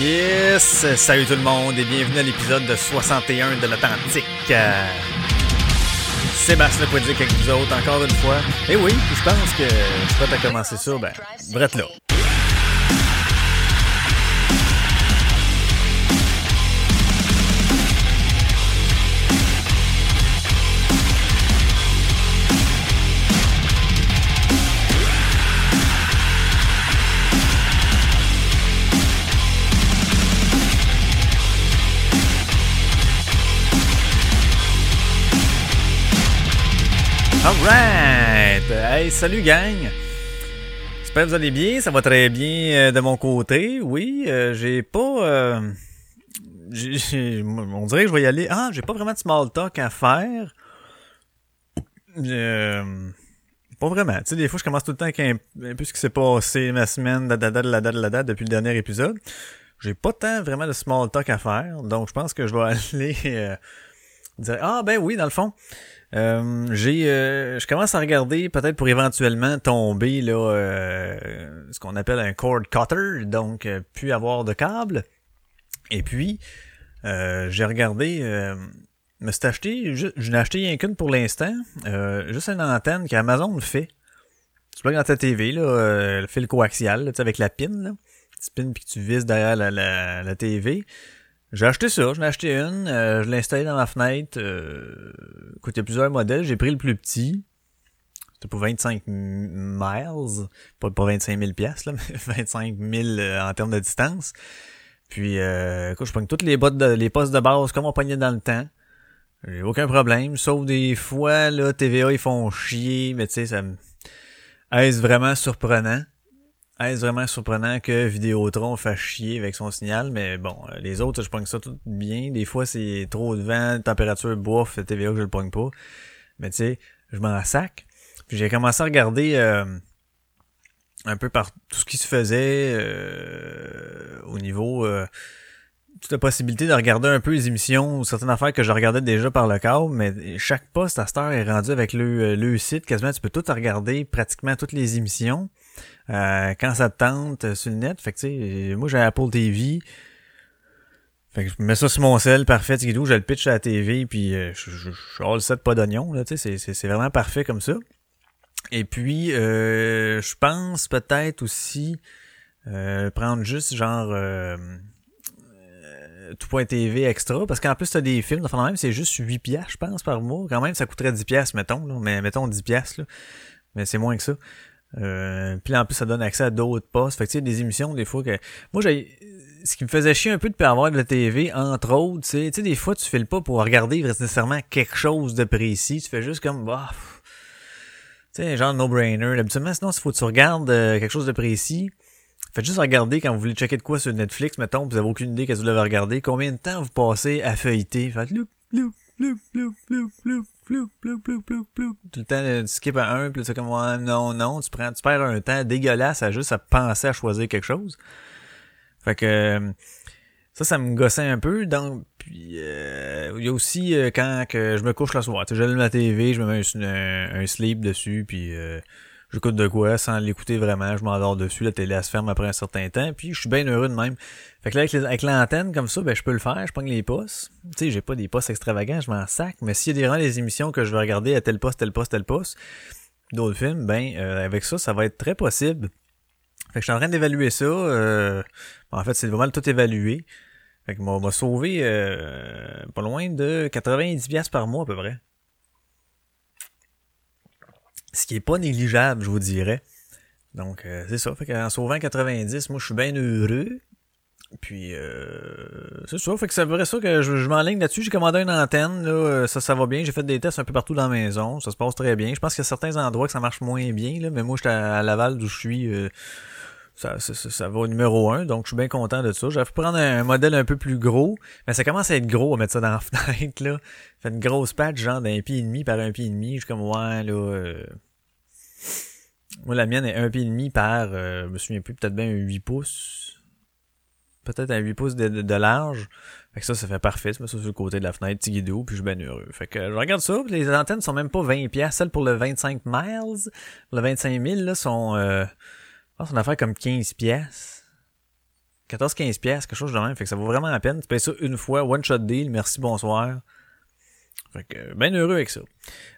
Yes! Salut tout le monde et bienvenue à l'épisode de 61 de l'Atlantique. Euh, Sébastien Lepoidic avec vous autres encore une fois. Et oui, je pense que je suis prêt à commencer ça, ben, brette là. Alright! Hey, salut gang! J'espère que vous allez bien, ça va très bien euh, de mon côté. Oui, euh, j'ai pas... euh, on dirait que je vais y aller... Ah, j'ai pas vraiment de small talk à faire. Euh, pas vraiment. Tu sais, des fois, je commence tout le temps avec un, un peu ce qui s'est passé ma semaine, la la date, depuis le dernier épisode. J'ai pas tant vraiment de small talk à faire, donc je pense que je vais aller dire... Ah, ben oui, dans le fond... Euh, j'ai, euh, je commence à regarder peut-être pour éventuellement tomber là, euh, ce qu'on appelle un cord cutter, donc euh, plus avoir de câble. Et puis, euh, j'ai regardé, me suis acheté, je n'ai acheté rien qu'une pour l'instant, juste une antenne qu'Amazon fait. Tu plugues dans ta TV là, le fil coaxial, là, avec la pin, là, petite pin puis que tu vises derrière la, la, la TV. J'ai acheté ça, j'en ai acheté une, euh, je l'ai installé dans ma fenêtre. Euh, écoute, il y a plusieurs modèles, j'ai pris le plus petit. C'était pour 25 miles, pas, pas 25 000 piastres, là, mais 25 000 euh, en termes de distance. Puis, euh, écoute, je pogne toutes les bottes de, les postes de base comme on pognait dans le temps. J'ai aucun problème, sauf des fois, là, TVA, ils font chier, mais tu sais, ça me... Est-ce vraiment surprenant? Est-ce vraiment surprenant que Vidéotron fasse chier avec son signal? Mais bon, euh, les autres, je pogne ça tout bien. Des fois, c'est trop de vent, température bouffe, TVA que je le pogne pas. Mais tu sais, je m'en sac. Puis j'ai commencé à regarder euh, un peu par tout ce qui se faisait euh, au niveau... Euh, toute la possibilité de regarder un peu les émissions ou certaines affaires que je regardais déjà par le câble, mais chaque poste à cette heure est rendu avec le, le site. Quasiment, tu peux tout regarder, pratiquement toutes les émissions. Euh, quand ça te tente euh, sur le net. Fait que tu sais, moi j'ai Apple TV. Fait que je mets ça sur mon sel, parfait, tigidou, je le pitch à la TV, puis euh, je, je, je pas d'oignon, là, tu sais, c'est- vraiment parfait comme ça. Et puis, euh, je pense peut-être aussi euh, prendre juste genre euh, euh, tout.tv extra, parce qu'en plus t'as des films, enfin même c'est juste 8 piastres, je pense, par mois. Quand même, ça coûterait 10 piastres, mettons, mais mettons 10 piastres. Mais c'est moins que ça. Euh, puis en plus, ça donne accès à d'autres postes. Fait que tu sais, des émissions, des fois que. Moi, j'ai. Ce qui me faisait chier un peu de pas avoir de la TV, entre autres, sais, tu sais, des fois, tu files pas pour regarder nécessairement quelque chose de précis. Tu fais juste comme, bah. Tu sais, genre no-brainer. Habituellement, sinon, s'il faut que tu regardes euh, quelque chose de précis, faites juste regarder quand vous voulez checker de quoi sur Netflix, mettons, vous avez aucune idée qu'est-ce que vous devez regarder. Combien de temps vous passez à feuilleter? Faites loup, loup, loup, loup, loup, loup, loup, loup, loup, loup, loup. Tout le temps, tu skip à un, puis c'est comme, ouais, non, non, tu prends, tu perds un temps dégueulasse à juste à penser à choisir quelque chose. Fait que, ça, ça me gossait un peu. Donc, puis, euh, il y a aussi euh, quand que je me couche le soir. Tu sais, J'allume la TV, je me mets un, un, un dessus, puis euh, j'écoute de quoi sans l'écouter vraiment. Je m'endors dessus, la télé elle se ferme après un certain temps, puis je suis bien heureux de même. Fait que là, avec, l'antenne comme ça, ben je peux le faire, je pogne les postes. Tu sais, j'ai pas des postes extravagants, je m'en sac, mais s'il y a des, vraiment des émissions que je vais regarder à tel poste, tel poste, tel poste, d'autres films, ben euh, avec ça, ça va être très possible. Fait que je suis en train d'évaluer ça. euh, en fait, c'est vraiment tout évalué. Fait que m'a sauvé euh, pas loin de 90 pièces par mois à peu près. Ce qui est pas négligeable, je vous dirais. Donc euh, c'est ça. Fait qu'en sauvant 90, moi je suis bien heureux. Puis euh, c'est ça. Fait que c'est vrai ça que je, m'enligne là-dessus. J'ai commandé une antenne. Là, euh, ça, ça va bien. J'ai fait des tests un peu partout dans la maison. Ça se passe très bien. Je pense qu'il y a certains endroits que ça marche moins bien. Là, mais moi, j'étais à Laval d'où je suis. euh, ça, ça, ça, va au numéro un, donc je suis bien content de ça. J'avais pu prendre un, modèle un peu plus gros, mais ça commence à être gros à mettre ça dans la fenêtre, là. Fait une grosse patch, genre d'un pied et demi par un pied et demi. Je suis comme, ouais, là... euh, Moi, la mienne est un pied et demi par, euh, je me souviens plus, peut-être bien un 8 pouces. Peut-être un 8 pouces de, de, large. Fait que ça, ça fait parfait. Tu mets ça sur le côté de la fenêtre, petit puis je suis bien heureux. Fait que je regarde ça, les antennes sont même pas 20 pièces. Celles pour le 25 miles, le 25 000, là, sont... Pense une affaire comme 15 pièces. 14-15$, quelque chose de même. Fait que ça vaut vraiment la peine. Tu payes ça une fois, one shot deal, merci, bonsoir. Fait que, ben heureux avec ça.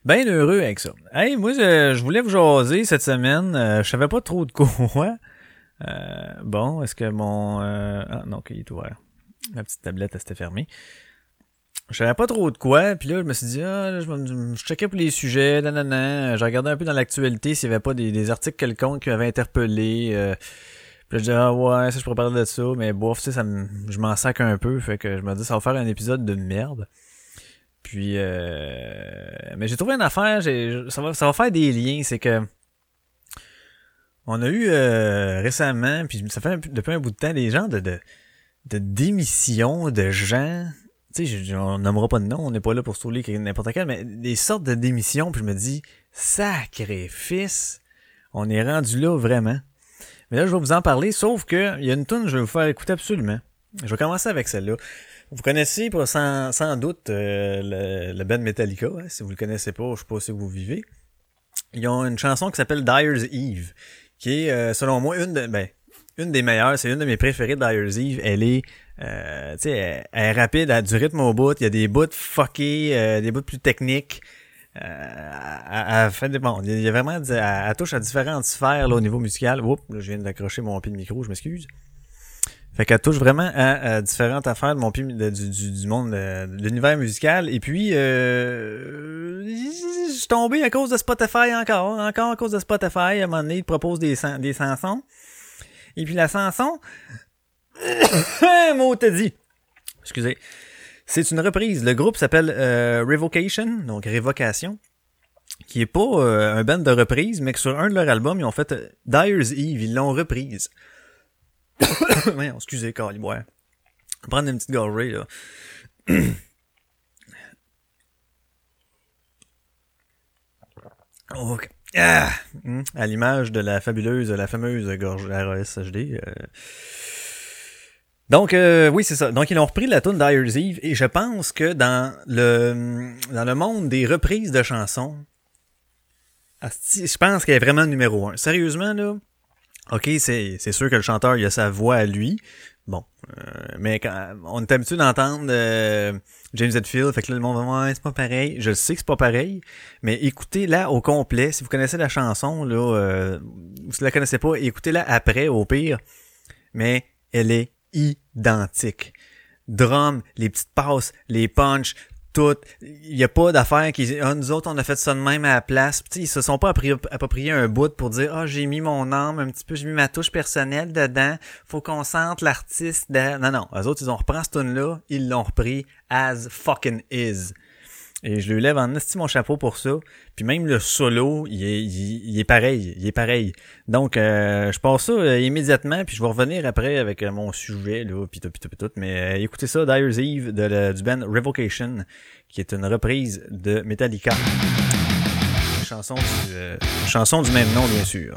Ben heureux avec ça. Hey, moi, je, je voulais vous jaser cette semaine. Euh, je savais pas trop de quoi. Euh, bon, est-ce que mon... Euh, ah, non, ok, il est ouvert. Ma petite tablette, elle s'était fermée. Je savais pas trop de quoi, puis là, je me suis dit, ah, je, je checkais pour les sujets, nanana. Je regardais un peu dans l'actualité s'il y avait pas des, des articles quelconques qui m'avaient interpellé. Euh, puis là, je disais, ah ouais, ça, je pourrais parler de ça, mais bof, tu sais, ça me, je m'en sac un peu, fait que je me dis, ça va faire un épisode de merde. Puis, euh, mais j'ai trouvé une affaire, j'ai, ça va, ça va faire des liens, c'est que on a eu euh, récemment, puis ça fait depuis un bout de temps, des gens de, de, de démission de gens tu sais, on nommera pas de nom, on n'est pas là pour stouler n'importe quel, mais des sortes de démissions, puis je me dis, sacrifice, on est rendu là vraiment. Mais là, je vais vous en parler, sauf que il y a une tune je vais vous faire écouter absolument. Je vais commencer avec celle-là. Vous connaissez sans, sans doute euh, le, le band Metallica, hein, si vous le connaissez pas, je sais pas si vous vivez. Ils ont une chanson qui s'appelle Dyer's Eve, qui est, euh, selon moi, une de, ben, une des meilleures, c'est une de mes préférées de Dyer's Eve. Elle est euh, tu sais, elle, est rapide, elle a du rythme au bout, il y a des bouts fuckés, euh, des bouts plus techniques. Euh, elle, fait des bon, il y a vraiment elle, touche à différentes sphères là, au niveau musical. Oups, là, je viens d'accrocher mon pied de micro, je m'excuse. Fait qu'elle touche vraiment à, différentes affaires de mon pied du, du, monde de, l'univers musical. Et puis euh, je suis tombé à cause de Spotify encore, encore à cause de Spotify. À un moment donné, il propose des, des chansons. Et puis la chanson, mot te dit. Excusez. C'est une reprise. Le groupe s'appelle euh, Revocation, donc Révocation, qui est pas euh, un band de reprise, mais que sur un de leurs albums, ils ont fait euh, Dyer's Eve, ils l'ont reprise. ouais, excusez, Carly, ouais. Prendre une petite gorgée, là. ok. Ah! Hmm. À l'image de la fabuleuse, la fameuse gorge ROS HD. Euh... Donc euh, oui, c'est ça. Donc ils ont repris la tune Dyer's Eve et je pense que dans le dans le monde des reprises de chansons, je pense qu'elle est vraiment numéro un. Sérieusement là, ok, c'est c'est sûr que le chanteur il a sa voix à lui. Bon, euh, mais quand, on est habitué d'entendre euh, James Hetfield, fait que là, le monde va ouais, c'est pas pareil. Je sais que c'est pas pareil, mais écoutez là au complet. Si vous connaissez la chanson là, euh, ou si vous la connaissez pas, écoutez-la après au pire. Mais elle est identique. Drum, les petites passes, les punches, tout. Il n'y a pas d'affaire qui ah, nous autres on a fait ça de même à la place. T'sais, ils se sont pas approprié un bout pour dire ah j'ai mis mon âme un petit peu, j'ai mis ma touche personnelle dedans. Faut qu'on sente l'artiste. Non non, les autres ils ont repris ce tune là, ils l'ont repris as fucking is. Et je lui lève en estime mon chapeau pour ça. Puis même le solo, il est, il, est pareil. Il est pareil. Donc, euh, je passe ça euh, immédiatement, puis je vais revenir après avec euh, mon sujet, là, tout, pis tout, pis tout. Mais écoutez ça, Dyer's Eve de, du band Revocation, qui est une reprise de Metallica. chanson du, chanson du même nom, bien sûr.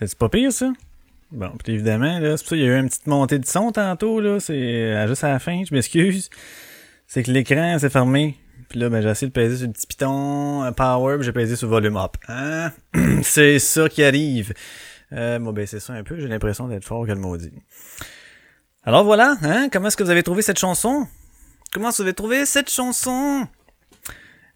C'est pas pire, ça? Bon, puis évidemment, là, c'est pour ça qu'il y a eu une petite montée de son tantôt, là. C'est juste à la fin, je m'excuse. C'est que l'écran s'est fermé. Puis là, ben, j'ai essayé de peser sur le petit piton power, puis j'ai pesé sur volume up. Hein? c'est ça qui arrive. Euh, bon, ben, c'est ça un peu. J'ai l'impression d'être fort que le maudit. Alors voilà, hein? Comment est-ce que vous avez trouvé cette chanson? Comment est-ce que vous avez trouvé cette chanson?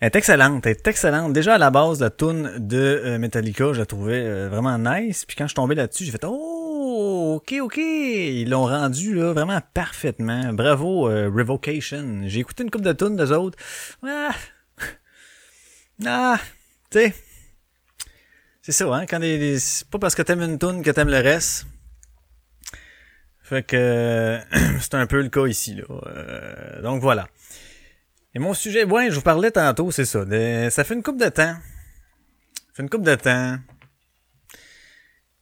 Elle est excellente, elle est excellente. Déjà à la base, la tune de euh, Metallica, je la trouvais euh, vraiment nice. Puis quand je suis tombé là-dessus, j'ai fait Oh, ok, ok. Ils l'ont rendu là vraiment parfaitement. Bravo, euh, Revocation. J'ai écouté une couple de tunes des autres. Ah, ah tu sais. C'est ça, hein, quand les, c'est pas parce que t'aimes une tune que t'aimes le reste. Fait que c'est un peu le cas ici, là. donc voilà. Et mon sujet, ouais, je vous parlais tantôt, c'est ça. ça fait une coupe de temps. Ça fait une coupe de temps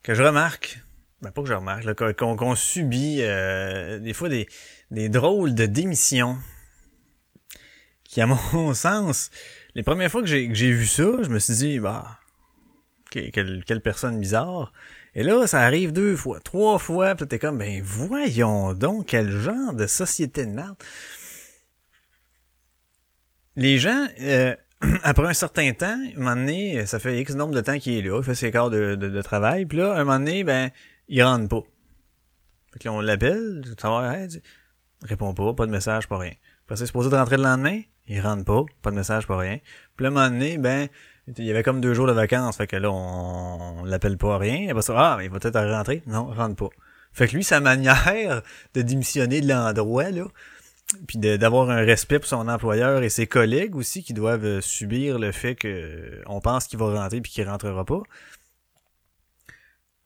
que je remarque, ben pas que je remarque, qu'on subit euh, des fois des, des drôles de démissions qui, à mon sens, les premières fois que j'ai vu ça, je me suis dit, bah, quelle, quelle personne bizarre. Et là, ça arrive deux fois, trois fois, pis t'es comme, ben voyons donc, quel genre de société de merde les gens, euh, après un certain temps, un moment donné, ça fait X nombre de temps qu'il est là, il fait ses quarts de, de, travail, puis là, un moment donné, ben, il rentre pas. Fait que là, on l'appelle, ça va, répond pas, pas de message, pas rien. Après, c'est supposé de rentrer le lendemain, il rentre pas, pas de message, pas rien. Puis là, un moment donné, ben, il y avait comme deux jours de vacances, fait que là, on, l'appelle pas rien. Après ça, ah, mais il va peut-être rentrer. Non, rentre pas. Fait que lui, sa manière de démissionner de l'endroit, là, puis d'avoir un respect pour son employeur et ses collègues aussi qui doivent euh, subir le fait que on pense qu'il va rentrer puis qu'il rentrera pas.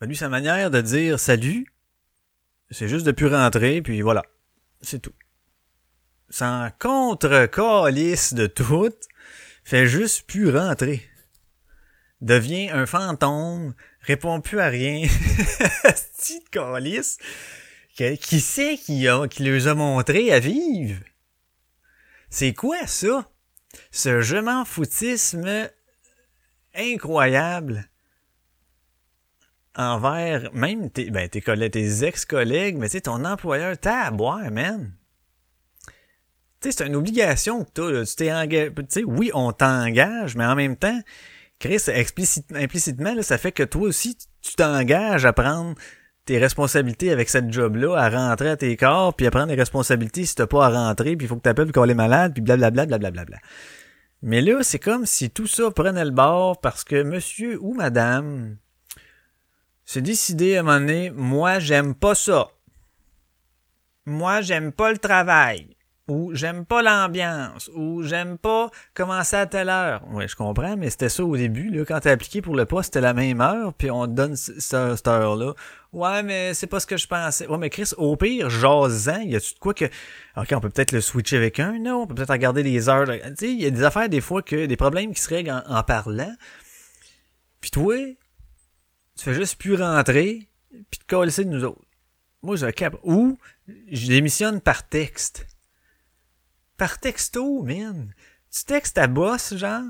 Ben lui, sa manière de dire salut, c'est juste de plus rentrer, puis voilà. C'est tout. Sans contre-calice de tout, fait juste plus rentrer. Devient un fantôme, répond plus à rien. Style calice qui c'est qui, qui les a montré à vivre? C'est quoi ça? Ce je m'en foutisme incroyable envers même tes, ben, tes, collègues, tes ex-collègues, mais tu ton employeur, t'as à boire, man. Tu c'est une obligation que t'as, Tu t'es engagé, oui, on t'engage, mais en même temps, Chris, implicitement, là, ça fait que toi aussi, tu t'engages à prendre tes responsabilités avec cette job-là, à rentrer à tes corps, puis à prendre les responsabilités si t'as pas à rentrer, puis il faut que t'appelles quand on est malade, puis blablabla, blablabla. Mais là, c'est comme si tout ça prenait le bord parce que monsieur ou madame s'est décidé à un moment donné, moi, j'aime pas ça. Moi, j'aime pas le travail ou j'aime pas l'ambiance, ou j'aime pas commencer à telle heure. Oui, je comprends, mais c'était ça au début. Là, quand t'es appliqué pour le poste, c'était la même heure, puis on te donne cette, heure-là. Ouais, mais c'est pas ce que je pensais. Ouais, mais Chris, au pire, jasant, y a-tu de quoi que... Ok, on peut peut-être le switcher avec un, non? On peut peut-être regarder les heures. Tu sais, il y a des affaires, des fois, que des problèmes qui se règlent en, parlant. Puis toi, tu fais juste plus rentrer, puis te coller de nous autres. Moi, un cap. Ou, je démissionne par texte par texto, man. Tu textes ta boss, genre?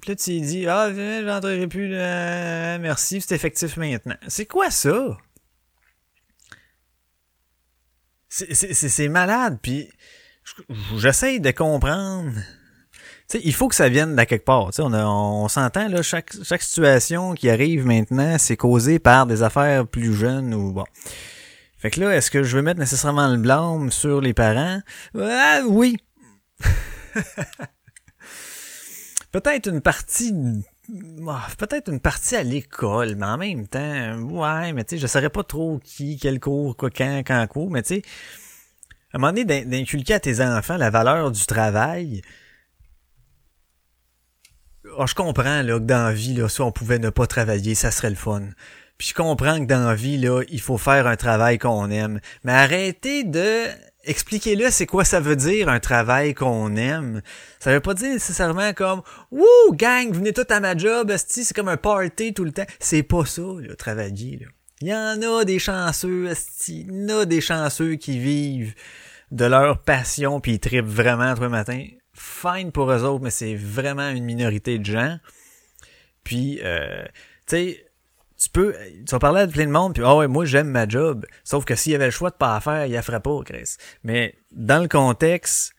Puis là, tu dis, ah, j'entrerai plus, euh, merci, c'est effectif maintenant. C'est quoi ça? C'est malade, puis j'essaye de comprendre. Tu sais, il faut que ça vienne de quelque part. Tu sais, on, on s'entend, là, chaque, chaque situation qui arrive maintenant, c'est causé par des affaires plus jeunes ou bon. Fait que là, est-ce que je veux mettre nécessairement le blâme sur les parents? Ah, oui. peut-être une partie ah, peut-être une partie à l'école, mais en même temps, ouais, mais tu sais, je saurais pas trop qui, quel cours, quoi, quand, quand cours, mais tu sais, à un moment donné, d'inculquer à tes enfants la valeur du travail, oh, je comprends là, que dans la vie, là, si on pouvait ne pas travailler, ça serait le fun. Puis je comprends que dans la vie, là, il faut faire un travail qu'on aime. Mais arrêtez de expliquez-le c'est quoi ça veut dire un travail qu'on aime? Ça veut pas dire nécessairement comme Wouh, gang, venez tout à ma job, c'est comme un party tout le temps. C'est pas ça, là, travailler. Là. Il y en a des chanceux, il y en a des chanceux qui vivent de leur passion puis ils tripent vraiment tous les matins. Fine pour eux autres, mais c'est vraiment une minorité de gens. Puis, euh, tu sais, tu peux, tu vas parler à plein de monde, puis ah ouais, moi j'aime ma job. Sauf que s'il y avait le choix de pas la faire, il la ferait pas, Chris. Mais dans le contexte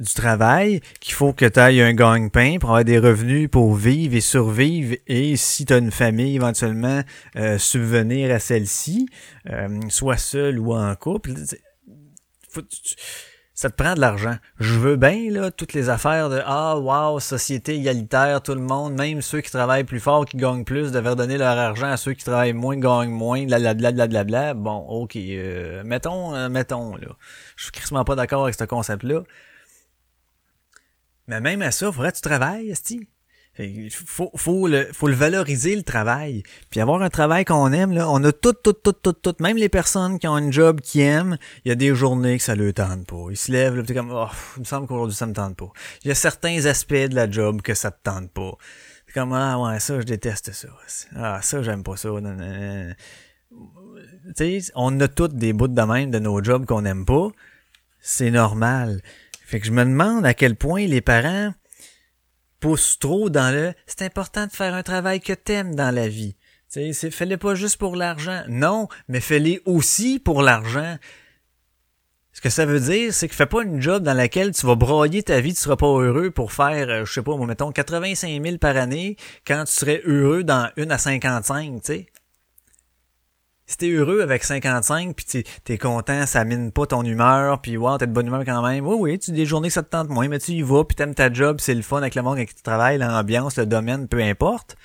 du travail, qu'il faut que tu ailles un gagne-pain pour avoir des revenus pour vivre et survivre, et si tu as une famille, éventuellement, euh, subvenir à celle-ci, euh, soit seul ou en couple. Faut, ça te prend de l'argent. Je veux bien, là, toutes les affaires de Ah, wow, société égalitaire, tout le monde, même ceux qui travaillent plus fort, qui gagnent plus, devraient donner leur argent à ceux qui travaillent moins, gagnent moins, blablabla. Bla, bon, ok, euh, mettons, euh, mettons, là. Je suis crissement pas d'accord avec ce concept-là. Mais même à ça, faudrait que tu travailles, Esti. Il faut, faut, le, faut le valoriser, le travail. Puis avoir un travail qu'on aime, là, on a tout, tout, tout, tout, tout. Même les personnes qui ont un job qu'ils aiment, il y a des journées que ça le tente pas. Ils se lèvent, là, puis comme, oh, il me semble qu'aujourd'hui ça me tente pas. Il y a certains aspects de la job que ça te tente pas. C'est comme, ah ouais, ça, je déteste ça. Ah, ça, j'aime pas ça. On a toutes des bouts de même de nos jobs qu'on aime pas. C'est normal. Fait que je me demande à quel point les parents pousse trop dans le c'est important de faire un travail que t'aimes dans la vie. Sais, fais-le pas juste pour l'argent. Non, mais fais-le aussi pour l'argent. Ce que ça veut dire, c'est que fais pas une job dans laquelle tu vas broyer ta vie, tu seras pas heureux pour faire, euh, je sais pas, mettons 85 000 par année, quand tu serais heureux dans une à 55, tu sais si t'es heureux avec 55 puis t'es, content, ça mine pas ton humeur, puis wow, t'es de bonne humeur quand même. Oui, oui, tu des journées ça te tente moins, mais tu y vas, puis t'aimes ta job, c'est le fun avec le monde avec qui tu travailles, l'ambiance, le domaine, peu importe.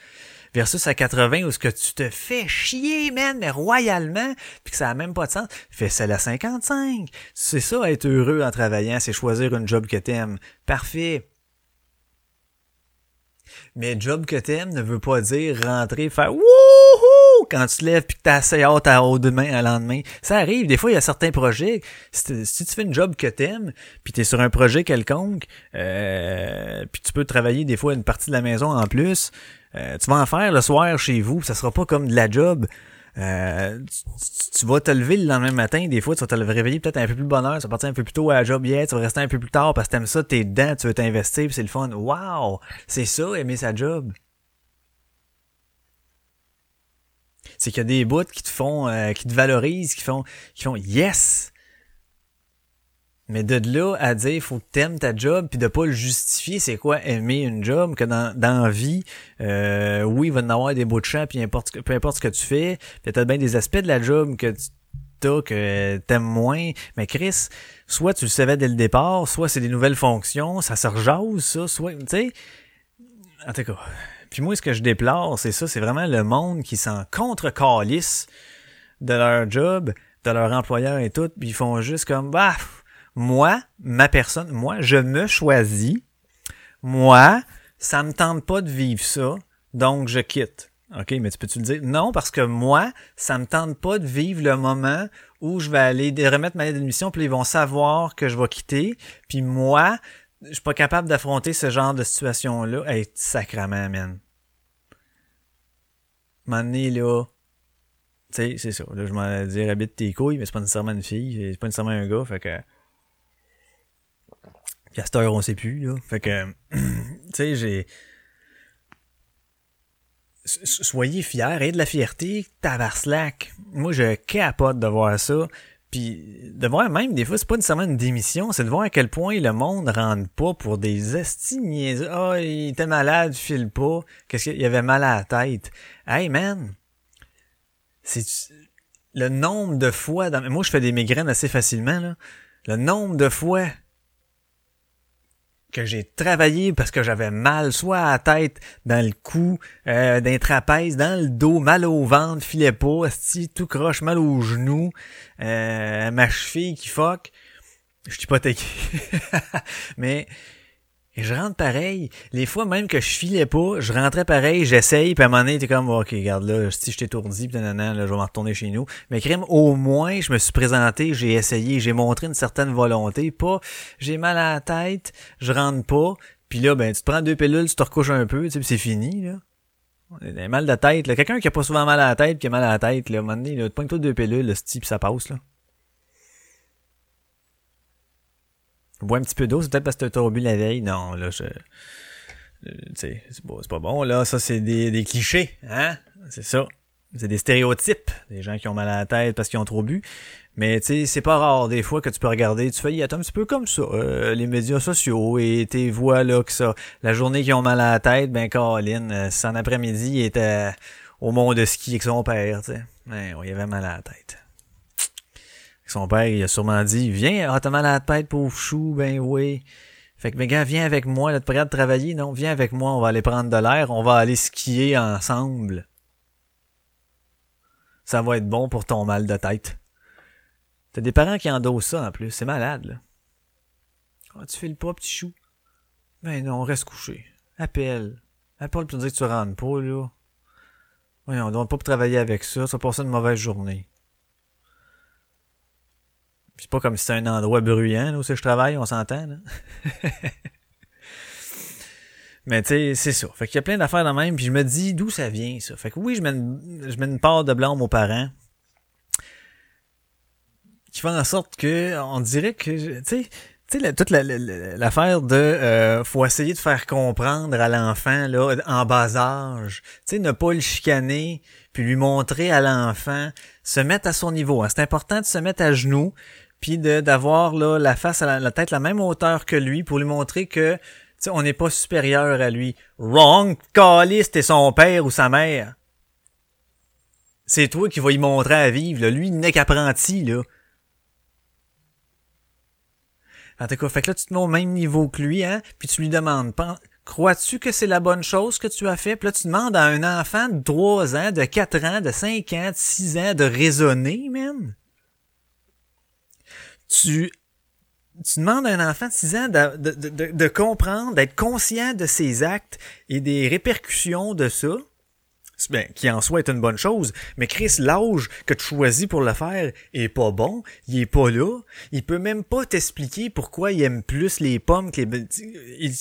Versus à 80 où ce que tu te fais chier, man, mais royalement, puis que ça a même pas de sens. Fais celle à 55. C'est ça être heureux en travaillant, c'est choisir une job que t'aimes. Parfait. Mais job que t'aimes ne veut pas dire rentrer faire wouhou quand tu te lèves puis que t'as assez hâte à haut demain à lendemain. Ça arrive. Des fois, il y a certains projets. Si, tu fais une job que t'aimes, puis t'es sur un projet quelconque, euh, puis tu peux travailler des fois une partie de la maison en plus, euh, tu vas en faire le soir chez vous. Ça sera pas comme de la job. Euh, tu, vas te lever le lendemain matin, des fois, tu vas te réveiller peut-être un peu plus bonne heure, tu vas partir un peu plus tôt à la job hier, tu vas rester un peu plus tard parce que t'aimes ça, t'es dedans, tu veux t'investir, c'est le fun. Wow! C'est ça, aimer sa job. C'est qu'il y a des bouts qui te font, euh, qui te valorisent, qui font, qui font yes! Mais de là à dire faut que t'aimes ta job puis de pas le justifier, c'est quoi aimer une job que dans dans vie, euh, oui, il va en avoir des bouts de champ puis importe, peu importe ce que tu fais, peut-être bien des aspects de la job que tu t'as que t'aimes moins, mais Chris, soit tu le savais dès le départ, soit c'est des nouvelles fonctions, ça se rejase ça, soit tu sais en tout cas. Puis moi ce que je déplore, c'est ça, c'est vraiment le monde qui s'en contre-calisse de leur job, de leur employeur et tout, puis ils font juste comme bah moi, ma personne, moi, je me choisis. Moi, ça me tente pas de vivre ça, donc je quitte. OK, mais tu peux-tu le dire? Non, parce que moi, ça me tente pas de vivre le moment où je vais aller remettre ma lettre d'admission, puis ils vont savoir que je vais quitter. Puis moi, je suis pas capable d'affronter ce genre de situation-là. Hey, sacrament, man. M'en là. Tu sais, c'est ça. Là, je m'en dire habite tes couilles, mais c'est pas nécessairement une fille, c'est pas nécessairement un gars, fait que puis on sait plus, là. Fait que, tu sais, j'ai... Soyez fiers, et de la fierté, slack. Moi, je capote de voir ça. Puis de voir même, des fois, c'est pas nécessairement une démission, c'est de voir à quel point le monde rentre pas pour des estignés. Ah, oh, il était malade, file pas. Qu'est-ce qu'il avait mal à la tête? Hey man! C'est le nombre de fois dans... Moi, je fais des migraines assez facilement, là. Le nombre de fois que j'ai travaillé parce que j'avais mal, soit à la tête, dans le cou, euh, d'un trapèze, dans le dos, mal au ventre, filait pas, sti, tout croche, mal au genou, euh, ma cheville qui fuck. Je suis pas Mais et je rentre pareil. Les fois même que je filais pas, je rentrais pareil, j'essaye, puis à un moment donné, t'es comme, ok, regarde là, si je t'étourdis, pis nan, là, je vais m'en retourner chez nous. Mais crème, au moins, je me suis présenté, j'ai essayé, j'ai montré une certaine volonté. Pas, j'ai mal à la tête, je rentre pas, puis là, ben, tu te prends deux pilules, tu te recouches un peu, tu sais, c'est fini, là. Mal de tête, là. Quelqu'un qui a pas souvent mal à la tête, qui a mal à la tête, là, à un moment donné, là, tu toi deux pilules, là, pis ça passe, là. Bois un petit peu d'eau, c'est peut-être parce que t'as bu la veille. Non, là, je... Euh, c'est pas, pas bon, là. Ça, c'est des, des clichés, hein? C'est ça. c'est des stéréotypes, des gens qui ont mal à la tête parce qu'ils ont trop bu. Mais tu sais, c'est pas rare des fois que tu peux regarder, tu fais, il est un petit peu comme ça, euh, les médias sociaux et tes voix là que ça. La journée qu'ils ont mal à la tête, ben Caroline, euh, en après-midi, il était au monde de ski avec son père, tu sais. Ouais, il avait mal à la tête. Son père, il a sûrement dit, viens, ah, mal à la tête, pauvre chou, ben oui. Fait que, mes gars, viens avec moi, là, t'es prêt de travailler? Non, viens avec moi, on va aller prendre de l'air, on va aller skier ensemble. Ça va être bon pour ton mal de tête. T'as des parents qui endossent ça en plus, c'est malade, là. Ah, tu fais le pas, petit chou? Ben non, reste couché. Appelle. Appelle pour dire que tu rentres pas, là. Oui, on doit pas travailler avec ça, ça va passer une mauvaise journée. C'est pas comme si c'était un endroit bruyant là, où je travaille, on s'entend. Mais tu sais, c'est ça. Fait qu'il y a plein d'affaires dans même, puis je me dis d'où ça vient, ça. Fait que oui, je mets une, je mets une part de blanc aux parents. Qui fait en sorte que on dirait que tu sais tu sais, toute l'affaire de euh, faut essayer de faire comprendre à l'enfant là en bas âge, tu sais, ne pas le chicaner, puis lui montrer à l'enfant, se mettre à son niveau. Hein. C'est important de se mettre à genoux, puis d'avoir là la face à la, tête la même hauteur que lui pour lui montrer que on n'est pas supérieur à lui. Wrong, Calis, t'es son père ou sa mère. C'est toi qui vas y montrer à vivre. Là. Lui, n'est qu'apprenti, là. En tout cas, fait que là, tu te mets au même niveau que lui, hein, puis tu lui demandes, crois-tu que c'est la bonne chose que tu as fait? Puis là, tu demandes à un enfant de 3 ans, de 4 ans, de 5 ans, de 6 ans de raisonner, man. Tu, tu demandes à un enfant de 6 ans de, de, de, de comprendre, d'être conscient de ses actes et des répercussions de ça ben, qui en soi est une bonne chose, mais Chris, l'âge que tu choisis pour le faire est pas bon, il est pas là, il peut même pas t'expliquer pourquoi il aime plus les pommes que les... Il,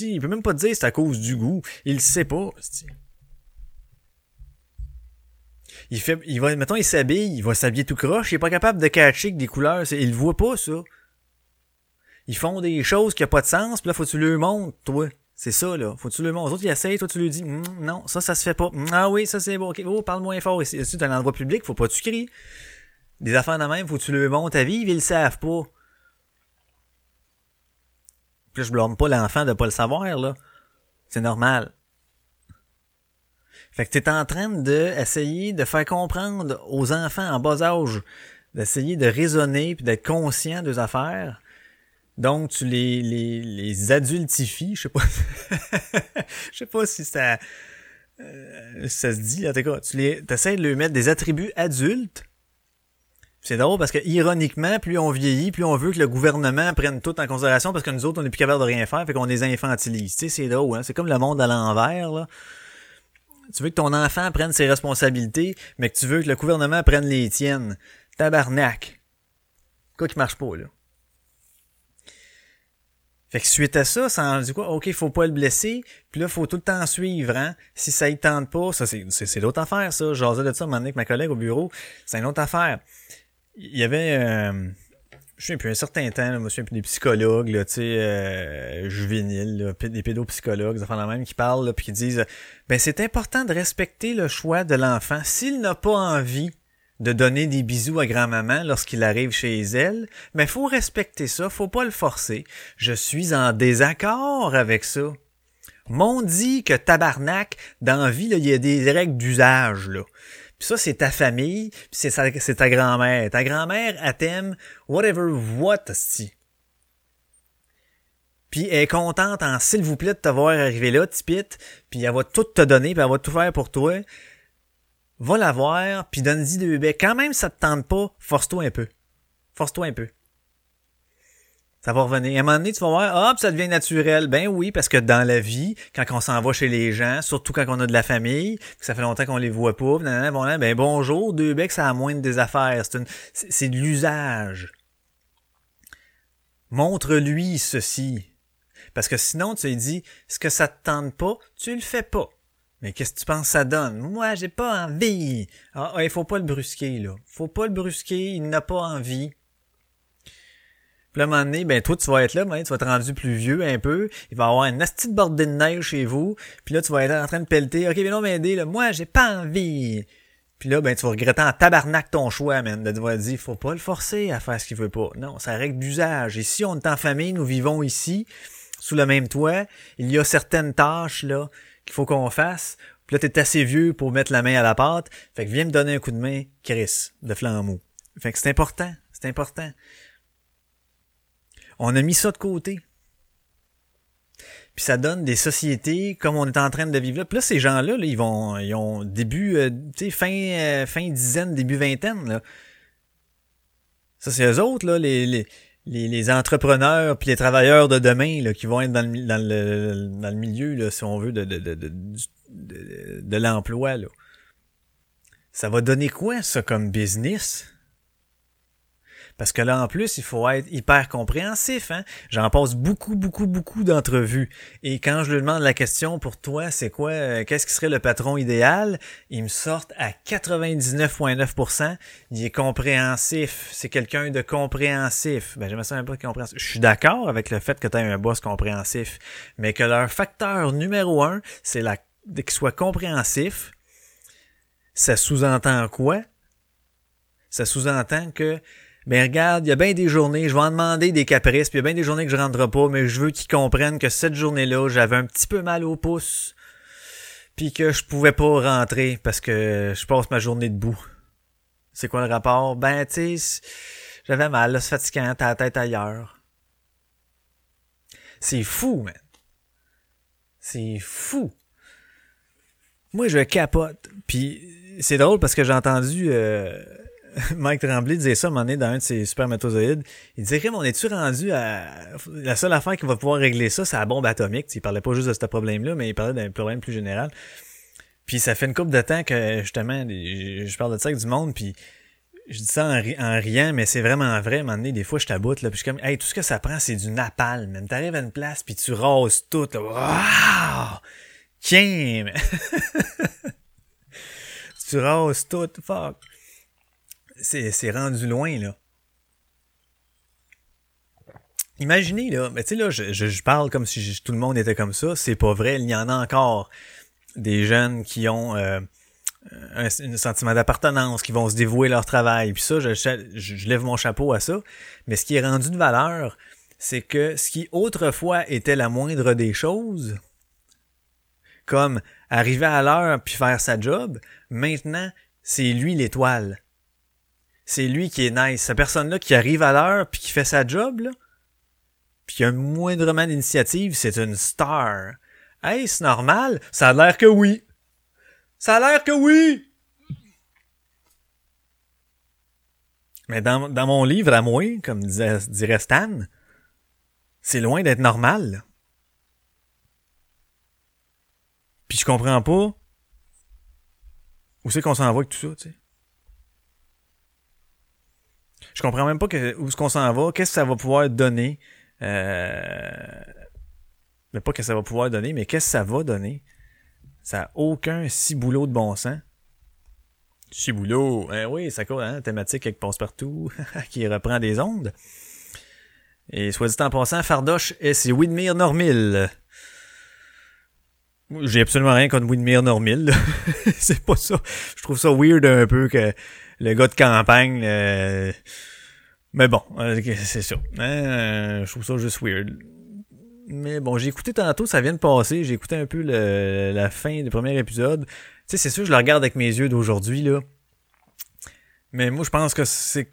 il, peut même pas te dire c'est à cause du goût, il sait pas. Il fait, il va, mettons, il s'habille, il va s'habiller tout croche, il est pas capable de catcher des couleurs, il voit pas ça. Ils font des choses qui a pas de sens, puis là, faut que tu le montres, toi. C'est ça, là. Faut que tu le montres. autres, ils essayent, toi, tu lui dis, hum, non, ça, ça se fait pas. Hum, ah oui, ça, c'est bon. OK, oh, parle moins fort. Ici, c'est un endroit public, faut pas que tu cries. Des affaires de même, faut que tu le montres à vivre, ils le savent pas. Puis je blâme pas l'enfant de pas le savoir, là. C'est normal. Fait que t'es en train de essayer de faire comprendre aux enfants en bas âge, d'essayer de raisonner puis d'être conscient des affaires donc, tu les, les, les adultifies, je sais pas. je sais pas si ça, euh, ça se dit, en tout cas. Tu les, essaies de lui mettre des attributs adultes. C'est drôle parce que, ironiquement, plus on vieillit, plus on veut que le gouvernement prenne tout en considération parce que nous autres, on n'est plus capable de rien faire, fait qu'on les infantilise. Tu sais, c'est drôle, hein? C'est comme le monde à l'envers, là. Tu veux que ton enfant prenne ses responsabilités, mais que tu veux que le gouvernement prenne les tiennes. Tabarnak. Quoi qui marche pas, là. Fait que suite à ça, ça en dit quoi? OK, faut pas le blesser. Puis là, faut tout le temps suivre, hein. Si ça y tente pas, ça, c'est, c'est, l'autre affaire, ça. J'osais de ça un moment avec ma collègue au bureau. C'est une autre affaire. Il y avait, euh, je sais plus, un certain temps, là, monsieur, des psychologues, là, tu sais, euh, juvéniles, des pédopsychologues, des enfants même, qui parlent, là, puis qui disent, ben, c'est important de respecter le choix de l'enfant. S'il n'a pas envie de donner des bisous à grand-maman lorsqu'il arrive chez elle, mais faut respecter ça, faut pas le forcer. Je suis en désaccord avec ça. M'ont dit que tabarnak, dans la vie, il y a des règles d'usage, là. Puis ça, c'est ta famille, puis c'est ta grand-mère. Ta grand-mère, elle t'aime, whatever, what, si. Puis elle est contente en s'il vous plaît de t'avoir arrivé là, tipite, puis elle va tout te donner, puis elle va tout faire pour toi va la voir, puis donne-y deux becs. Quand même, ça te tente pas, force-toi un peu. Force-toi un peu. Ça va revenir. À un moment donné, tu vas voir, hop, ça devient naturel. Ben oui, parce que dans la vie, quand on s'en va chez les gens, surtout quand on a de la famille, que ça fait longtemps qu'on les voit pas, ben bonjour, deux becs, ça a moins de des affaires. C'est, c'est de l'usage. Montre-lui ceci. Parce que sinon, tu lui dis, ce que ça te tente pas, tu le fais pas. Mais qu'est-ce que tu penses que ça donne? Moi, j'ai pas envie. Ah, il faut pas le brusquer, là. Faut pas le brusquer, il n'a pas envie. Puis là, à un moment donné, ben, toi, tu vas être là, ben, tu vas être rendu plus vieux un peu. Il va y avoir un asti de bordée de neige chez vous. Puis là, tu vas être en train de pelleter. OK, non, m'aider, là. Moi, j'ai pas envie. Puis là, ben, tu vas regretter en tabarnak ton choix, man, de devoir dire, faut pas le forcer à faire ce qu'il veut pas. Non, c'est règle d'usage. Et si on est en famille, nous vivons ici, sous le même toit, il y a certaines tâches, là, qu'il faut qu'on fasse. Puis là, t'es assez vieux pour mettre la main à la pâte. Fait que viens me donner un coup de main, Chris, de flambeau. Fait que c'est important. C'est important. On a mis ça de côté. Puis ça donne des sociétés comme on est en train de vivre là. Puis là, ces gens-là, là, ils vont, ils ont début, euh, tu sais, fin, euh, fin dizaine, début vingtaine. Là. Ça, c'est eux autres, là, les, les, les, les entrepreneurs puis les travailleurs de demain là, qui vont être dans le, dans le, dans le milieu, là, si on veut, de, de, de, de, de, de l'emploi. Là. Ça va donner quoi, ça, comme business? Parce que là, en plus, il faut être hyper compréhensif. Hein? J'en passe beaucoup, beaucoup, beaucoup d'entrevues. Et quand je lui demande la question pour toi, c'est quoi, euh, qu'est-ce qui serait le patron idéal, il me sort à 99,9%. Il est compréhensif. C'est quelqu'un de compréhensif. Ben, j'aimerais ça un peu compréhensif. Je suis d'accord avec le fait que tu as un boss compréhensif. Mais que leur facteur numéro un, c'est la, qu'il soit compréhensif. Ça sous-entend quoi? Ça sous-entend que ben regarde, il y a bien des journées, je vais en demander des caprices, puis il y a bien des journées que je rentre pas, mais je veux qu'ils comprennent que cette journée-là, j'avais un petit peu mal au pouce, puis que je pouvais pas rentrer parce que je passe ma journée debout. C'est quoi le rapport? Ben, tu sais, j'avais mal, là, c'est fatigant, t'as la tête ailleurs. C'est fou, man. C'est fou. Moi, je capote. Puis c'est drôle parce que j'ai entendu... Euh, Mike Tremblay disait ça à un moment donné dans un de ses spermatozoïdes. Il disait, on est-tu rendu à... La seule affaire qui va pouvoir régler ça, c'est la bombe atomique? il parlait pas juste de ce problème-là, mais il parlait d'un problème plus général. Puis ça fait une couple de temps que, justement, je parle de ça avec du monde, puis je dis ça en, riant, mais c'est vraiment vrai. À un moment donné, des fois, je t'aboute, là, puis je suis comme, hey, tout ce que ça prend, c'est du napalm, même. T'arrives à une place, puis tu rases tout, là. Tiens! tu rases tout, fuck c'est rendu loin, là. Imaginez, là, mais tu sais, là, je, je, parle comme si tout le monde était comme ça. C'est pas vrai. Il y en a encore des jeunes qui ont euh, un, sentiment d'appartenance, qui vont se dévouer leur travail. Puis ça, je, je, lève mon chapeau à ça. Mais ce qui est rendu de valeur, c'est que ce qui autrefois était la moindre des choses, comme arriver à l'heure puis faire sa job, maintenant, c'est lui l'étoile c'est lui qui est nice. Cette personne-là qui arrive à l'heure puis qui fait sa job, là, puis qui a moindrement d'initiative, c'est une star. Hey, c'est normal? Ça a l'air que oui. Ça a l'air que oui! Mais dans, mon livre à moi, comme dirait Stan, c'est loin d'être normal. Puis je comprends pas où c'est qu'on s'en va avec tout ça, tu sais. Je comprends même pas que, où est-ce qu'on s'en va, qu'est-ce que ça va pouvoir donner. Euh... Mais pas que ça va pouvoir donner, mais qu'est-ce que ça va donner? Ça n'a aucun ciboulot de bon sens. Ciboulot, eh oui, ça court, hein, thématique avec passe-partout, qui reprend des ondes. Et soit dit en passant, Fardoche, c'est Widmir Normil. J'ai absolument rien contre Widmir Normil. c'est pas ça. Je trouve ça weird un peu que le gars de campagne. Mais bon, euh, c'est ça. Hein, je trouve ça juste weird. Mais bon, j'ai écouté tantôt, ça vient de passer. J'ai écouté un peu la fin du premier épisode. Tu sais, c'est sûr, je le regarde avec mes yeux d'aujourd'hui, là. Mais moi, je pense que c'est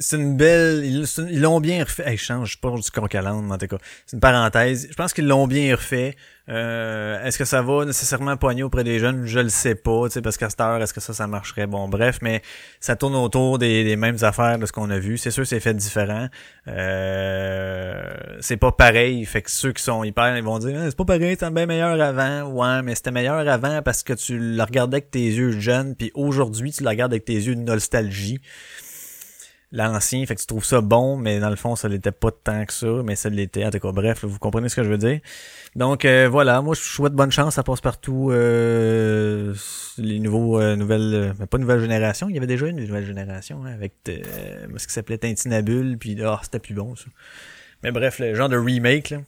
c'est une belle. Ils l'ont bien refait. Hey, change, je pas du coq à en tout cas. C'est une parenthèse. Je pense qu'ils l'ont bien refait. Euh, est-ce que ça va nécessairement poigner auprès des jeunes? Je le sais pas, tu sais, parce qu'à cette heure, est-ce que ça, ça marcherait? Bon, bref, mais ça tourne autour des, mêmes affaires de ce qu'on a vu. C'est sûr, c'est fait différent. Euh, c'est pas pareil. Fait que ceux qui sont hyper, ils vont dire, ah, c'est pas pareil, c'était bien meilleur avant. Ouais, mais c'était meilleur avant parce que tu le regardais avec tes yeux jeunes, puis aujourd'hui, tu le regardes avec tes yeux de nostalgie l'ancien, fait que tu trouves ça bon, mais dans le fond, ça l'était pas tant que ça, mais ça l'était. En tout cas, bref, vous comprenez ce que je veux dire. Donc euh, voilà, moi je souhaite bonne chance, ça passe partout euh, les nouveaux euh, nouvelles mais pas nouvelle génération, il y avait déjà une nouvelle génération hein, avec ce qui s'appelait Tintinabule, puis oh, c'était plus bon ça. Mais bref, le genre de remake là.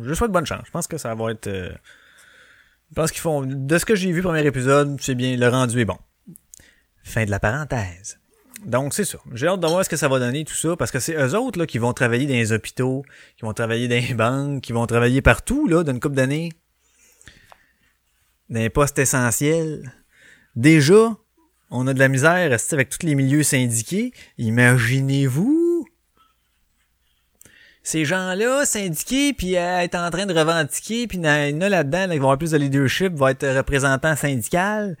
Je souhaite bonne chance. Je pense que ça va être je pense qu'ils font de ce que j'ai vu premier épisode, c'est bien le rendu est bon. Fin de la parenthèse. Donc, c'est ça. J'ai hâte de voir ce que ça va donner, tout ça, parce que c'est eux autres là, qui vont travailler dans les hôpitaux, qui vont travailler dans les banques, qui vont travailler partout là, d'une couple d'années. Dans les postes essentiels. Déjà, on a de la misère avec tous les milieux syndiqués? Imaginez-vous ces gens-là syndiqués, puis être en train de revendiquer, puis il là-dedans là, vont avoir plus de leadership, vont être représentants syndical.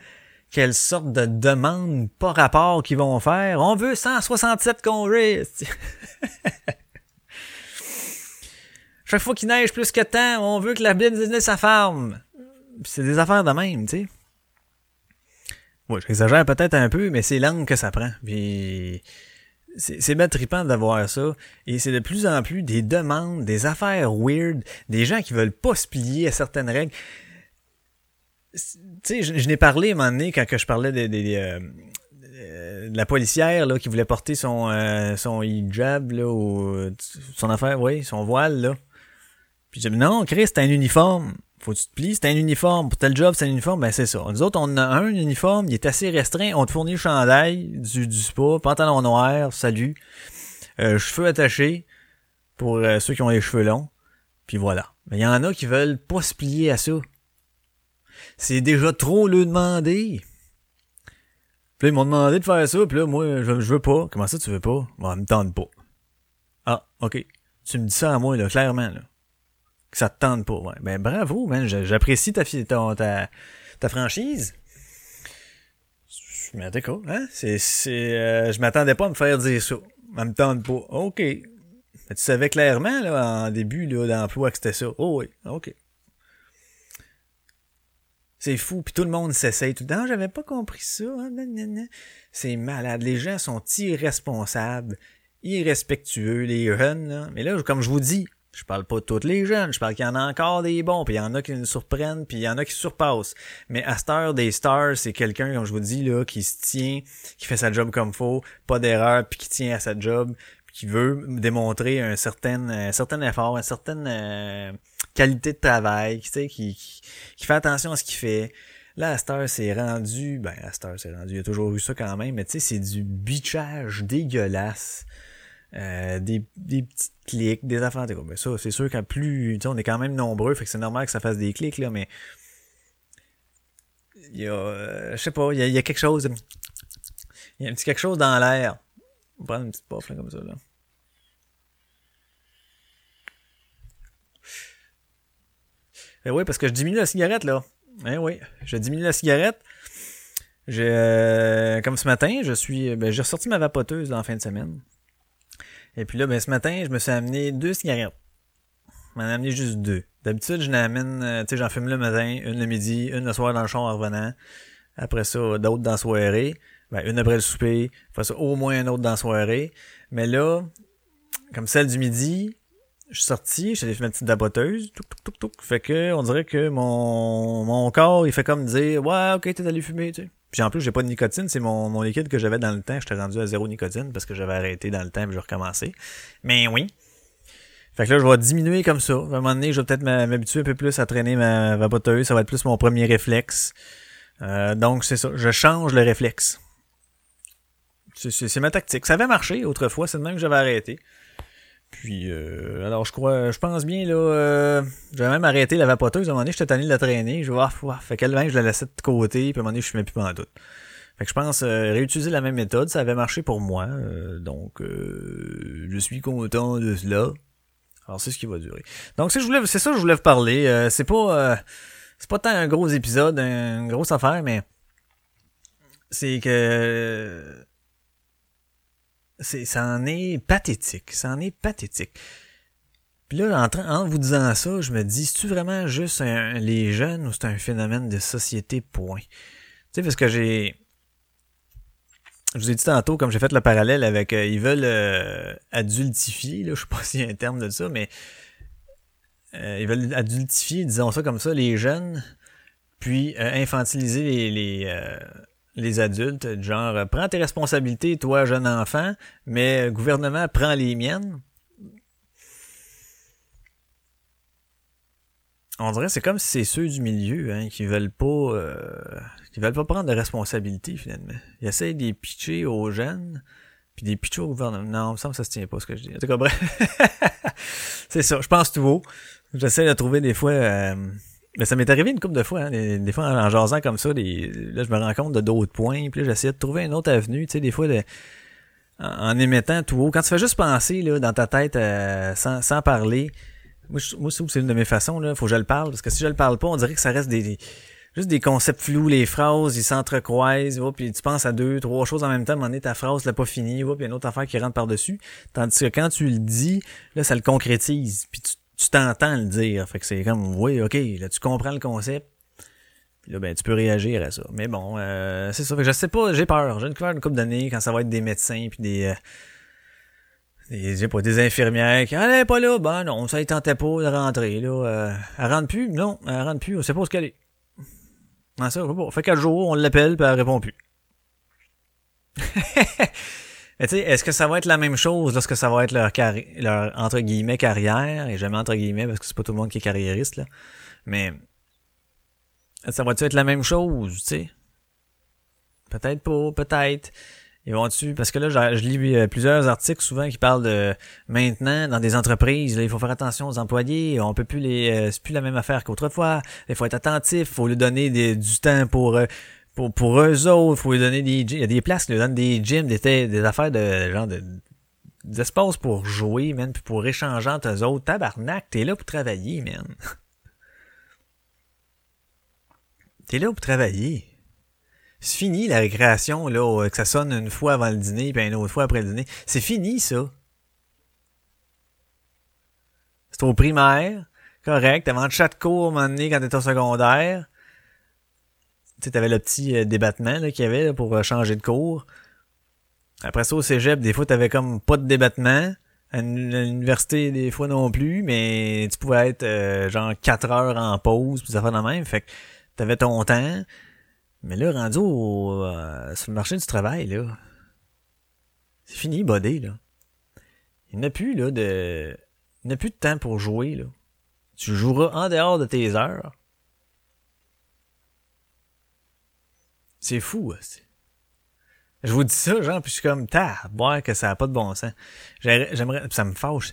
Quelle sorte de demande pas rapport qu'ils vont faire? On veut 167 congés! Chaque fois qu'il neige plus que temps, on veut que la business sa farm. C'est des affaires de même, tu sais. Ouais, j'exagère peut-être un peu, mais c'est l'angle que ça prend. C'est bien trippant d'avoir ça. Et c'est de plus en plus des demandes, des affaires weird, des gens qui veulent pas se plier à certaines règles. Tu sais, je, n'ai parlé à un moment donné quand que je parlais de, euh, de, la policière là, qui voulait porter son, euh, son hijab là, ou son affaire, oui, son voile là. Puis j'ai dit non, Chris, c'est un uniforme faut que tu te plies, c'est un uniforme. Pour tel job, c'est un uniforme, ben c'est ça. Nous autres, on a un uniforme, il est assez restreint. On te fournit le chandail, du, du spa, pantalon noir, salut, euh, cheveux attachés pour euh, ceux qui ont les cheveux longs. Puis voilà. Mais il y en a qui veulent pas se plier à ça. C'est déjà trop le demander. Puis là, ils m'ont demandé de faire ça, puis là, moi, je, veux pas. Comment ça, tu veux pas? Bon, me tente pas. Ah, ok. Tu me dis ça à moi, là, clairement, là que ça te tente pas. Ouais. Ben bravo, man. J'apprécie ta, ta, ta, ta franchise. Mais d'accord, hein? C'est, c'est, euh, je m'attendais pas à me faire dire ça. Ça me tente pas. OK. Mais tu savais clairement, là, en début, là, d'emploi que c'était ça. Oh oui, OK. C'est fou, puis tout le monde s'essaye tout le temps. J'avais pas compris ça. Hein? C'est malade. Les gens sont irresponsables, irrespectueux, les jeunes. Là. Mais là, comme je vous dis, je parle pas de tous les jeunes, je parle qu'il y en a encore des bons, puis il y en a qui nous surprennent, puis il y en a qui surpassent. Mais à des stars, c'est quelqu'un, comme je vous dis, là, qui se tient, qui fait sa job comme faut, pas d'erreur, puis qui tient à sa job, puis qui veut démontrer un certain, un certain effort, une certaine euh, qualité de travail, qui, qui, qui, fait attention à ce qu'il fait. Là, Astor c'est rendu, ben, Astor c'est rendu, il y a toujours eu ça quand même, mais tu sais, c'est du bitchage dégueulasse. Euh, des, des petites clics, des affaires. Mais ça, c'est sûr qu'à plus. On est quand même nombreux, fait que c'est normal que ça fasse des clics, là, mais. Il y a. Euh, je sais pas, il y, a, quelque chose. Il y a un petit quelque chose dans l'air. On va prendre une petite puff là, comme ça là. Eh oui, parce que je diminue la cigarette là. Eh oui, je diminue la cigarette. J'ai, euh, comme ce matin, je suis, ben, j'ai ressorti ma vapoteuse la fin de semaine. Et puis là, ben, ce matin, je me suis amené deux cigarettes. Je m'en ai amené juste deux. D'habitude, je n'amène, euh, tu sais, j'en fume le matin, une le midi, une le soir dans le champ en revenant. Après ça, d'autres dans la soirée. Ben, une après le souper. Après ça, au moins une autre dans la soirée. Mais là, comme celle du midi, je suis sorti, j'ai fait ma petite daboteuse, Fait que, on dirait que mon, mon corps, il fait comme dire, ouais, ok, t'es allé fumer, tu sais. Puis en plus, j'ai pas de nicotine, c'est mon, mon liquide que j'avais dans le temps. J'étais rendu à zéro nicotine parce que j'avais arrêté dans le temps et j'ai recommencé. Mais oui. Fait que là, je vais diminuer comme ça. À un moment donné, je vais peut-être m'habituer un peu plus à traîner ma vapoteuse. Ça va être plus mon premier réflexe. Euh, donc, c'est ça. Je change le réflexe. C'est ma tactique. Ça avait marché autrefois. C'est de même que j'avais arrêté. Puis, euh, alors je crois, je pense bien, là, euh, j'avais même arrêté la vapoteuse. À un moment donné, j'étais tanné de la traîner. Je vois, ah, fait qu'elle je la laissais de côté, puis à un moment donné, je fumais plus pendant tout. Fait que je pense euh, réutiliser la même méthode, ça avait marché pour moi. Euh, donc, je suis content de cela. Alors, c'est ce qui va durer. Donc, c'est, je voulais, c'est ça que je voulais vous parler. c'est pas, c'est pas tant un gros épisode, une grosse affaire, mais c'est que c'est, ça en est pathétique. Ça en est pathétique. Puis là, en, en vous disant ça, je me dis, c'est-tu vraiment juste les jeunes ou c'est un phénomène de société, point? Tu sais, parce que j'ai... Je vous ai dit tantôt, comme j'ai fait le parallèle avec... Euh, ils veulent euh, adultifier, là, je sais pas s'il y a un terme de ça, mais... Euh, ils veulent adultifier, disons ça comme ça, les jeunes, puis infantiliser les, les, les adultes, genre euh, prends tes responsabilités, toi jeune enfant, mais le gouvernement prend les miennes. on dirait c'est comme si c'est ceux du milieu hein, qui veulent pas euh, qui veulent pas prendre de responsabilité finalement. Ils essayent de les pitcher aux jeunes puis des pitcher au gouvernement. Non, il me semble que ça se tient pas ce que je dis. En tout cas, bref. c'est ça, je pense tout haut. J'essaie de trouver des fois euh, mais ça m'est arrivé une couple de fois, hein, des, fois en, jasant comme ça, des, là je me rends compte de d'autres points, puis là j'essaie de trouver une autre avenue, tu sais, des fois de, en, émettant tout haut. Quand tu fais juste penser là, dans ta tête euh, sans, sans parler, moi, je, moi c'est une de mes façons, là, faut que je le parle, parce que si je le parle pas, on dirait que ça reste des, juste des concepts flous, les phrases, ils s'entrecroisent, puis tu penses à deux, trois choses en même temps, un ta phrase l'a pas finie, puis il y a une autre affaire qui rentre par-dessus. Tandis que quand tu le dis, là, ça le concrétise, puis tu tu t'entends le dire. Fait que c'est comme, oui, ok, là, tu comprends le concept. Puis là, ben, tu peux réagir à ça. Mais bon, euh, c'est ça. Fait que je sais pas, j'ai peur. J'ai une une couple d'années quand ça va être des médecins puis des, euh, des, pas, des infirmières qui, ah, elle est pas là. Ben non, ça, ils tentait pas de rentrer, là. Euh, elle rentre plus? Non, elle rentre plus. On sait pas où qu'elle est. Ah, ça, pas. Fait quatre jours, on l'appelle puis elle répond plus. Est-ce que ça va être la même chose lorsque ça va être leur, leur entre guillemets carrière, et jamais entre guillemets parce que c'est pas tout le monde qui est carriériste, là. Mais ça va-tu être la même chose, tu sais? Peut-être pas, peut-être. Ils parce que là, je, lis euh, plusieurs articles souvent qui parlent de maintenant dans des entreprises, il faut faire attention aux employés, on peut plus les, euh, c'est plus la même affaire qu'autrefois. Il faut être attentif, faut lui donner du temps pour euh, pour, pour eux autres, faut lui donner des Il y a des places qui lui donnent des gyms, des, des affaires de genre de des espaces pour jouer, man, puis pour échanger entre eux autres. Tabarnak, t'es là pour travailler, man. t'es là pour travailler. C'est fini la récréation, là, que ça sonne une fois avant le dîner, puis une autre fois après le dîner. C'est fini, ça. C'est au primaire, correct, avant de chat cours à un moment donné quand t'étais au secondaire tu avais le petit euh, débattement qu'il y avait pour euh, changer de cours. Après ça, au cégep, des fois, t'avais comme pas de débattement. À l'université, des fois non plus, mais tu pouvais être euh, genre 4 heures en pause, puis ça fait de même. Fait que t'avais ton temps. Mais là, rendu au, sur le marché du travail, là, c'est fini, bodé, là. Il n'y a plus, là, de... Il n'y a plus de temps pour jouer, là. Tu joueras en dehors de tes heures. C'est fou, aussi. Je vous dis ça, genre, puis je suis comme, ta, boire que ça a pas de bon sens. J'aimerais, ça me fâche,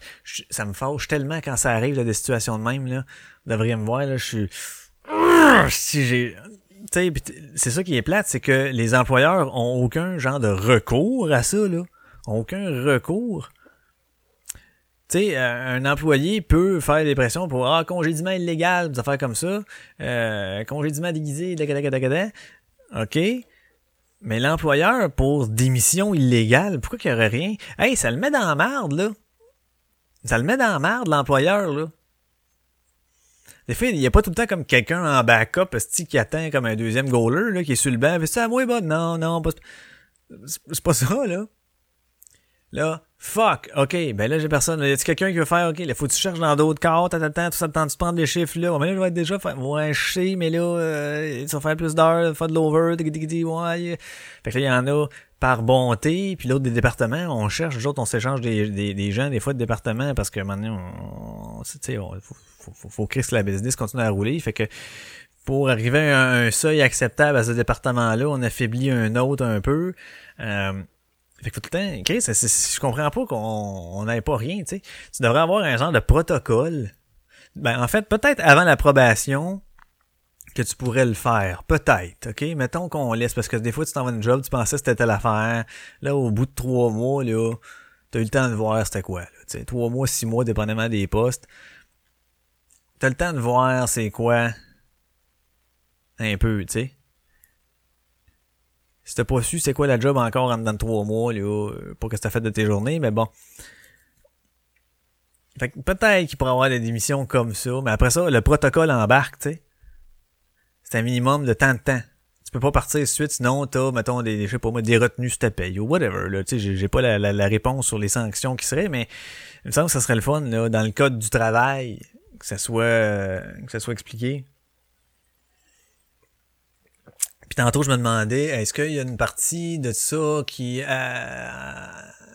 ça me fâche tellement quand ça arrive, là, des situations de même, là. Vous devriez me voir, là, je suis, si j'ai, tu c'est ça qui est plate, c'est que les employeurs ont aucun genre de recours à ça, là. Aucun recours. Tu sais, euh, un employé peut faire des pressions pour ah congédiement illégal, des affaires comme ça, euh, congédiement déguisé, OK? Mais l'employeur, pour démission illégale, pourquoi qu'il y aurait rien? Hey, ça le met dans la merde, là. Ça le met dans la merde, l'employeur, là. Des fois, il n'y a pas tout le temps comme quelqu'un en backup qui attend comme un deuxième goaler là, qui est sur le banc. ça, moi, bon, non, non, c'est pas ça, là. Là, fuck, ok, ben là j'ai personne. Y a quelqu'un qui veut faire, ok, là faut que tu cherches dans d'autres cartes, t'attends, tout ça, temps tu prendre les chiffres là. Mais là, je vais être déjà faire, ouais, je sais, mais là, euh, tu vas faire plus d'heures, faire de l'over, ouais. Fait que là, il y en a par bonté, puis l'autre des départements, on cherche, les autres, on s'échange des, des, des, gens, des fois de départements, parce que maintenant, on, tu sais, faut, faut, faut, faut que la business continue à rouler. Fait que pour arriver à un, seuil acceptable à ce département-là, on affaiblit un autre un peu. Euh, fait que tout le temps, Chris, je comprends pas qu'on n'avait pas rien, tu sais. Tu devrais avoir un genre de protocole. Ben, en fait, peut-être avant l'approbation, que tu pourrais le faire. Peut-être, OK? Mettons qu'on laisse, parce que des fois, tu t'en vas une job, tu pensais que c'était telle affaire. Là, au bout de trois mois, là, t'as eu le temps de voir c'était quoi, là. Tu sais, trois mois, six mois, dépendamment des postes. T'as le temps de voir c'est quoi un peu, tu sais. Si t'as pas su c'est quoi la job encore en dans trois mois, là, euh, pour que t'as fait de tes journées, mais bon. Fait que peut-être qu'il pourrait avoir des démissions comme ça, mais après ça, le protocole embarque, tu sais. C'est un minimum de temps de temps. Tu peux pas partir de suite, sinon t'as, mettons, des, je sais pas moi, des retenues sur ta paye ou whatever, là. Tu sais, j'ai pas la, la, réponse sur les sanctions qui seraient, mais il me semble que ça serait le fun, là, dans le code du travail, que ça soit, que ça soit expliqué. Tantôt, je me demandais, est-ce qu'il y a une partie de ça qui euh,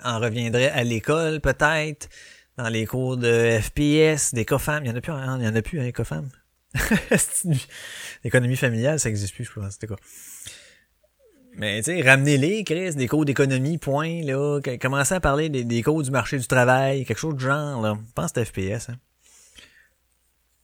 en reviendrait à l'école, peut-être, dans les cours de FPS, des COFAM. Il y en a plus, hein, il y en a plus, hein, COFAM? L'économie familiale, ça existe plus, je pense. C'était quoi? Mais tu sais, ramenez-les, Chris, des cours d'économie, point, là. Commencez à parler des, cours du marché du travail, quelque chose du genre, là. Je pense que FPS, hein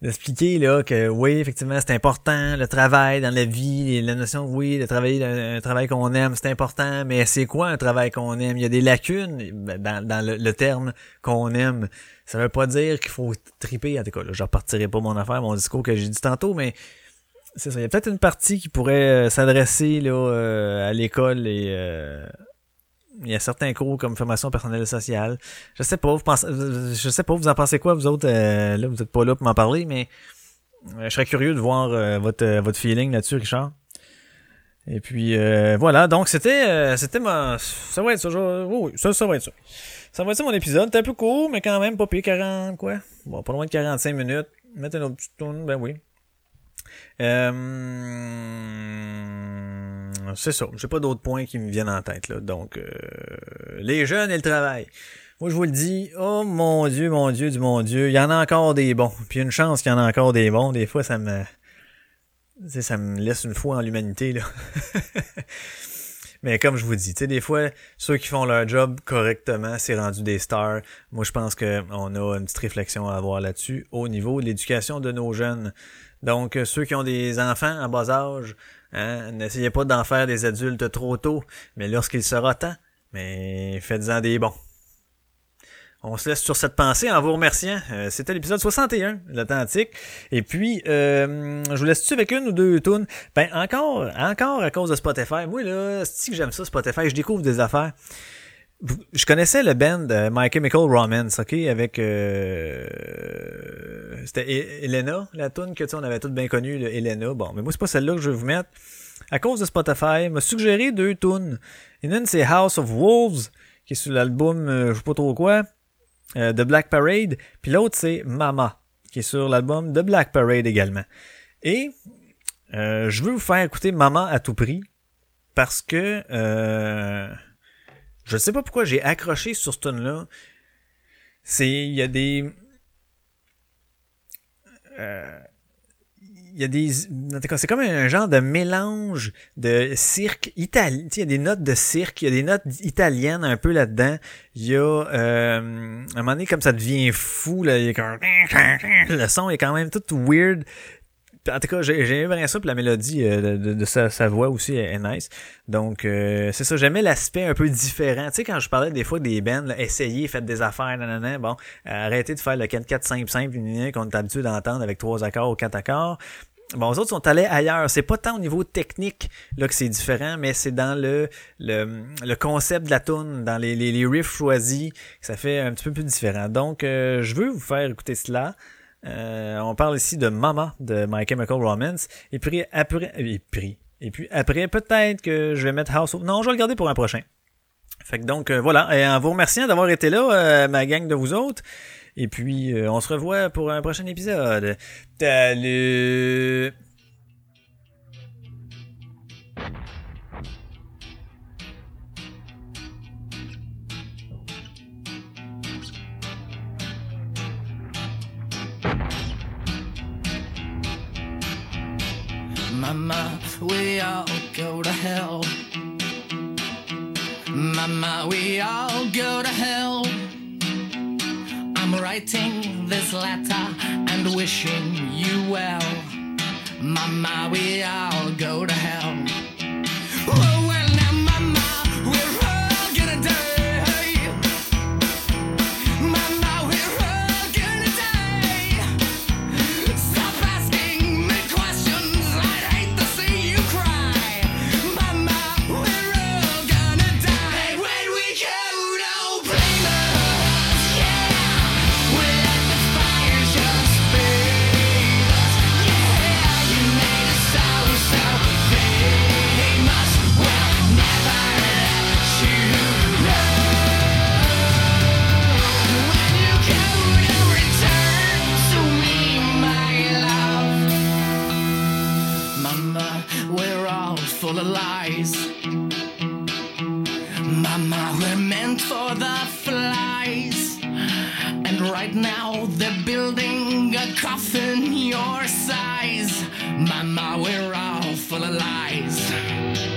d'expliquer là que oui effectivement c'est important le travail dans la vie la notion oui de travailler un travail qu'on aime c'est important mais c'est quoi un travail qu'on aime? Il y a des lacunes dans, dans le, terme qu'on aime. Ça veut pas dire qu'il faut triper. En tout cas là, je repartirai pas mon affaire mon discours que j'ai dit tantôt mais c'est ça. Il y a peut-être une partie qui pourrait euh, s'adresser là euh, à l'école et euh, il y a certains cours comme formation personnelle sociale. Je sais pas, vous pensez, je sais pas, vous en pensez quoi, vous autres, euh, là, vous êtes pas là pour m'en parler, mais euh, je serais curieux de voir euh, votre, votre feeling là-dessus, Richard. Et puis voilà, donc c'était c'était ma ça va être ça, oui, ça, ça va être ça. Ça va être ça mon épisode. C'était un peu court, mais quand même pas pire 40 quoi. Bon, pas loin de 45 minutes. Mettez une autre petite tourne, ben oui. Euh c'est ça. J'ai pas d'autres points qui me viennent en tête, là. Donc, euh, les jeunes et le travail. Moi, je vous le dis, oh mon Dieu, mon Dieu, du mon Dieu, il y en a encore des bons. Puis une chance qu'il y en a encore des bons. Des fois, ça me... ça me laisse une foi en l'humanité, là. Mais comme je vous dis, tu sais, des fois, ceux qui font leur job correctement, c'est rendu des stars. Moi, je pense qu'on a une petite réflexion à avoir là-dessus au niveau de l'éducation de nos jeunes. Donc, ceux qui ont des enfants en bas âge, Hein? N'essayez pas d'en faire des adultes trop tôt, mais lorsqu'il sera temps, mais faites-en des bons. On se laisse sur cette pensée en vous remerciant. Euh, c'était l'épisode 61 l'Atlantique. Et puis, euh, je vous laisse-tu avec une ou deux tunes? Ben, encore, encore à cause de Spotify. Moi, là, c'est que j'aime ça, Spotify? Je découvre des affaires je connaissais le band euh, My Chemical Romance, ok, avec euh, c'était e-, Elena, la tune que tu on avait toutes bien connue, Elena. Bon, mais moi c'est pas celle-là que je vais vous mettre. À cause de Spotify, m'a suggéré deux tunes. Une c'est House of Wolves, qui est sur l'album, euh, je sais pas trop quoi, euh, de Black Parade, puis l'autre c'est Mama, qui est sur l'album de Black Parade également. Et je veux vous faire écouter Mama à tout prix parce que je sais pas pourquoi j'ai accroché sur ce tune là C'est, il y a des, euh, il y a des c'est comme un genre de mélange de cirque italien il y a des notes de cirque il y a des notes italiennes un peu là-dedans. Il y a euh, un moment donné comme ça devient fou là il y a le son est quand même tout weird en tout cas, j'ai aimé bien ça, puis la mélodie euh, de, sa, voix aussi est, nice. Donc, euh, c'est ça, j'aimais l'aspect un peu différent. Tu sais, quand je parlais des fois des bands, là, essayez, faites des affaires, nanana, bon, arrêtez de faire le 4-4 simple simple, qu'on est habitué d'entendre avec trois accords ou quatre accords. Bon, les autres sont allés ailleurs. C'est pas tant au niveau technique là que c'est différent, mais c'est dans le, le, le concept de la tune, dans les, les, riffs choisis, que ça fait un petit peu plus différent. Donc, euh, je veux vous faire écouter cela. Euh, on parle ici de Mama de My Chemical Romance. Et puis après, et puis, et puis après, peut-être que je vais mettre House. Non, je vais le garder pour un prochain. Fait que donc euh, voilà. Et en vous remerciant d'avoir été là, euh, ma gang de vous autres. Et puis on se revoit pour un prochain épisode. Salut. Mama, we all go to hell. Mama, we all go to hell. I'm writing this letter and wishing you well. Mama, we all go to hell. Right now they're building a coffin your size Mama, we're all full of lies.